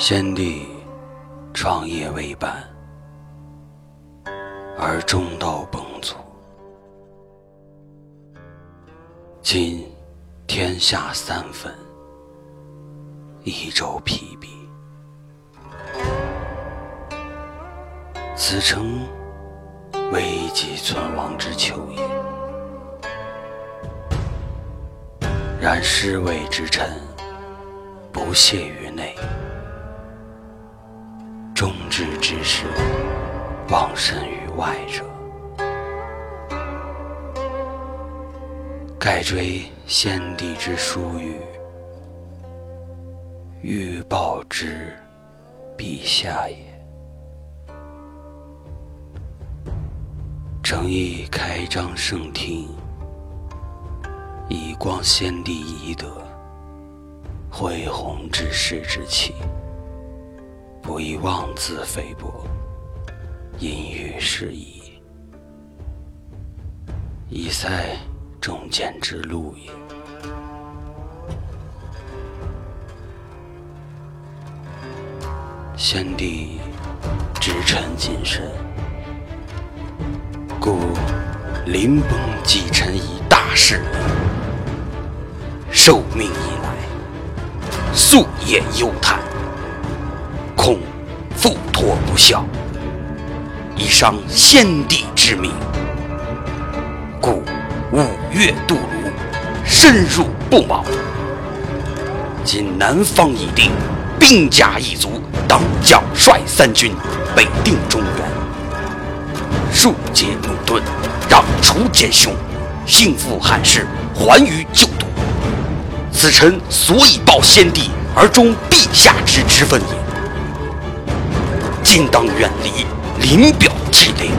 先帝创业未半，而中道崩殂。今天下三分，益州疲弊。此诚危急存亡之秋也。然侍卫之臣不懈于内，忠志之士忘身于外者，盖追先帝之殊遇，欲报之陛下也。诚意开张圣听。以光先帝遗德，恢弘之世之气，不宜妄自菲薄，因欲失矣，以塞忠谏之路也。先帝知臣谨慎，故临崩寄臣以大事。受命以来，夙夜忧叹，恐负托不效，以伤先帝之明，故五月渡泸，深入不毛。今南方已定，兵甲一足，当将率三军北定中原，庶竭怒顿，让除奸凶，兴复汉室，还于旧都。此臣所以报先帝而忠陛下之之分也。尽当远离临表涕零，